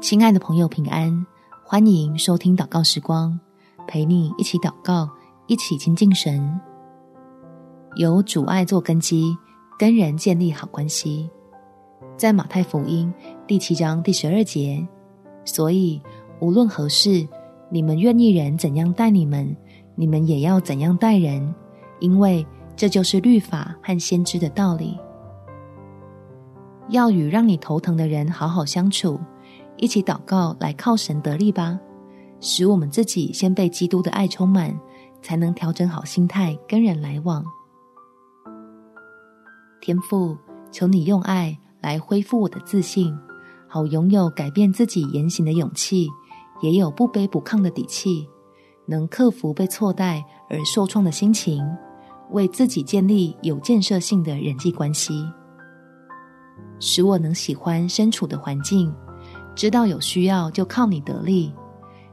亲爱的朋友，平安！欢迎收听祷告时光，陪你一起祷告，一起亲近神。有主爱做根基，跟人建立好关系。在马太福音第七章第十二节，所以无论何事，你们愿意人怎样待你们，你们也要怎样待人，因为这就是律法和先知的道理。要与让你头疼的人好好相处。一起祷告，来靠神得力吧，使我们自己先被基督的爱充满，才能调整好心态跟人来往。天父，求你用爱来恢复我的自信，好拥有改变自己言行的勇气，也有不卑不亢的底气，能克服被错待而受创的心情，为自己建立有建设性的人际关系，使我能喜欢身处的环境。知道有需要就靠你得力，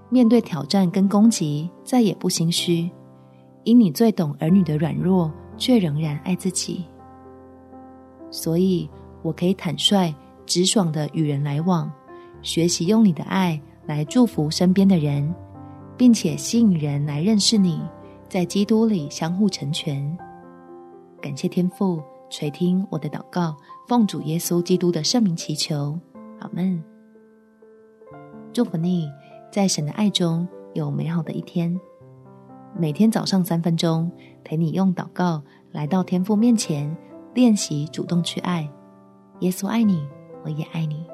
面对挑战跟攻击再也不心虚，因你最懂儿女的软弱，却仍然爱自己，所以我可以坦率直爽的与人来往，学习用你的爱来祝福身边的人，并且吸引人来认识你，在基督里相互成全。感谢天父垂听我的祷告，奉主耶稣基督的圣名祈求，阿门。祝福你，在神的爱中有美好的一天。每天早上三分钟，陪你用祷告来到天父面前，练习主动去爱。耶稣爱你，我也爱你。